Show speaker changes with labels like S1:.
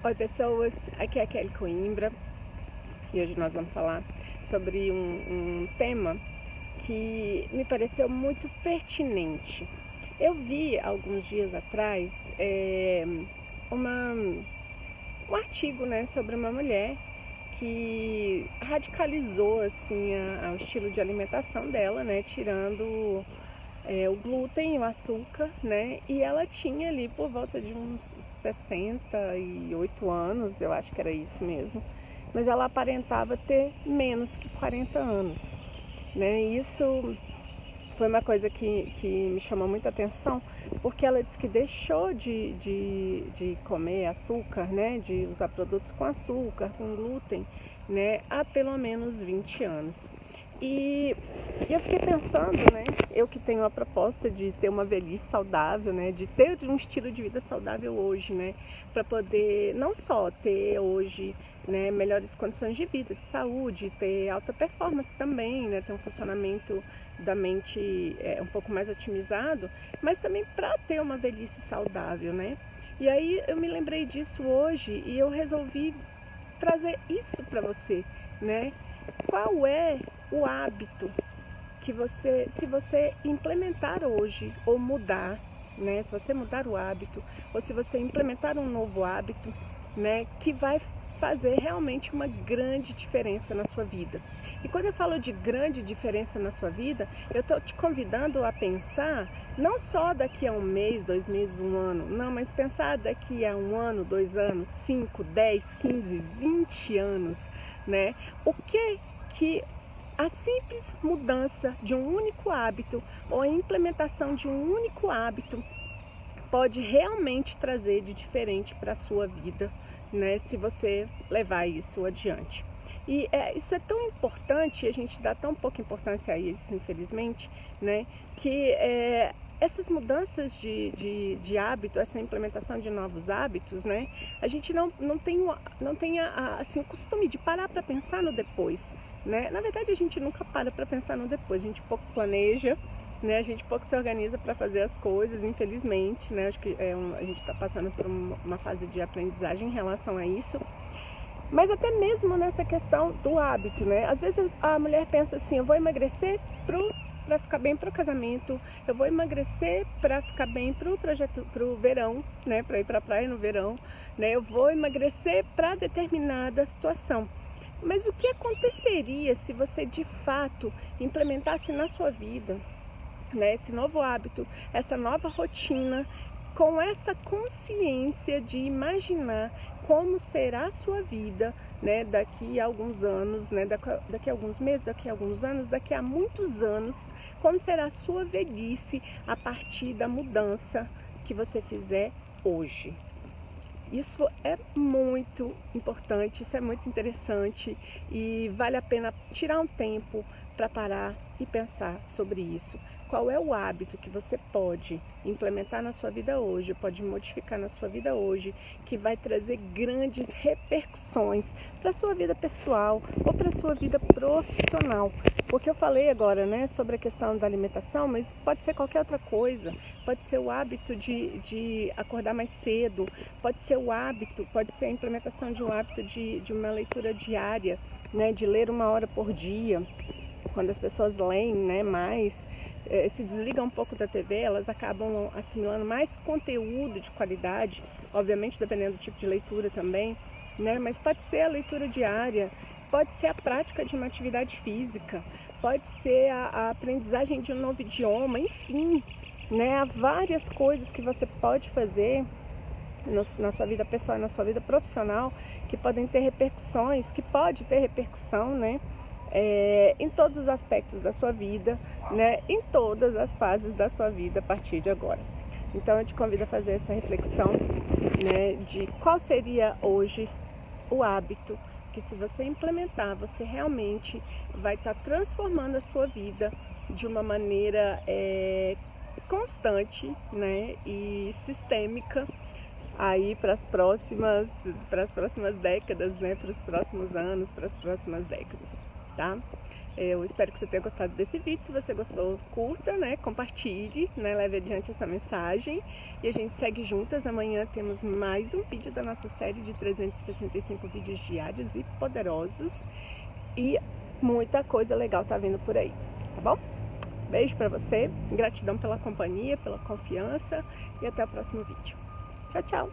S1: Oi pessoas, aqui é a Kelly Coimbra e hoje nós vamos falar sobre um, um tema que me pareceu muito pertinente. Eu vi alguns dias atrás é, uma, um artigo né, sobre uma mulher que radicalizou assim a, a, o estilo de alimentação dela, né, tirando é, o glúten e o açúcar, né? E ela tinha ali por volta de uns 68 anos, eu acho que era isso mesmo. Mas ela aparentava ter menos que 40 anos, né? Isso foi uma coisa que, que me chamou muita atenção, porque ela disse que deixou de, de, de comer açúcar, né? De usar produtos com açúcar, com glúten, né? Há pelo menos 20 anos. E, e, eu fiquei pensando, né? Eu que tenho a proposta de ter uma velhice saudável, né? De ter um estilo de vida saudável hoje, né? Para poder não só ter hoje né, melhores condições de vida, de saúde, ter alta performance também, né? Ter um funcionamento da mente é, um pouco mais otimizado, mas também para ter uma velhice saudável, né? E aí eu me lembrei disso hoje e eu resolvi trazer isso para você, né? Qual é o hábito que você, se você implementar hoje ou mudar, né? Se você mudar o hábito ou se você implementar um novo hábito, né? Que vai fazer realmente uma grande diferença na sua vida. E quando eu falo de grande diferença na sua vida, eu estou te convidando a pensar não só daqui a um mês, dois meses, um ano, não, mas pensar daqui a um ano, dois anos, cinco, dez, quinze, vinte anos, né? O que que a simples mudança de um único hábito ou a implementação de um único hábito pode realmente trazer de diferente para a sua vida, né, se você levar isso adiante. E é, isso é tão importante, a gente dá tão pouca importância a isso, infelizmente, né, que é, essas mudanças de, de, de, hábito, essa implementação de novos hábitos, né, a gente não, não tem, não tem assim, o costume de parar para pensar no depois. Né? Na verdade, a gente nunca para para pensar no depois, a gente pouco planeja, né? a gente pouco se organiza para fazer as coisas, infelizmente. Né? Acho que é um, a gente está passando por uma fase de aprendizagem em relação a isso. Mas até mesmo nessa questão do hábito, né? Às vezes a mulher pensa assim, eu vou emagrecer para ficar bem para o casamento, eu vou emagrecer para ficar bem para o projeto, para o verão, né? Para ir para a praia no verão, né? Eu vou emagrecer para determinada situação. Mas o que aconteceria se você de fato implementasse na sua vida né, esse novo hábito, essa nova rotina, com essa consciência de imaginar como será a sua vida né, daqui a alguns anos, né, daqui a alguns meses, daqui a alguns anos, daqui a muitos anos, como será a sua velhice a partir da mudança que você fizer hoje. Isso é muito importante, isso é muito interessante e vale a pena tirar um tempo para parar e pensar sobre isso. Qual é o hábito que você pode implementar na sua vida hoje, pode modificar na sua vida hoje, que vai trazer grandes repercussões para a sua vida pessoal ou para a sua vida profissional? Porque eu falei agora né, sobre a questão da alimentação, mas pode ser qualquer outra coisa. Pode ser o hábito de, de acordar mais cedo, pode ser o hábito, pode ser a implementação de um hábito de, de uma leitura diária, né, de ler uma hora por dia. Quando as pessoas leem né, mais, eh, se desligam um pouco da TV, elas acabam assimilando mais conteúdo de qualidade, obviamente dependendo do tipo de leitura também, né? Mas pode ser a leitura diária, pode ser a prática de uma atividade física, pode ser a, a aprendizagem de um novo idioma, enfim, né? Há várias coisas que você pode fazer na sua vida pessoal e na sua vida profissional que podem ter repercussões, que pode ter repercussão, né? É, em todos os aspectos da sua vida, né, em todas as fases da sua vida a partir de agora. Então eu te convido a fazer essa reflexão né, de qual seria hoje o hábito que se você implementar, você realmente vai estar tá transformando a sua vida de uma maneira é, constante né, e sistêmica aí para as próximas para as próximas décadas, né, para os próximos anos, para as próximas décadas tá? Eu espero que você tenha gostado desse vídeo. Se você gostou, curta, né? Compartilhe, né? Leve adiante essa mensagem. E a gente segue juntas. Amanhã temos mais um vídeo da nossa série de 365 vídeos diários e poderosos. E muita coisa legal tá vindo por aí, tá bom? Beijo pra você, gratidão pela companhia, pela confiança e até o próximo vídeo. Tchau, tchau!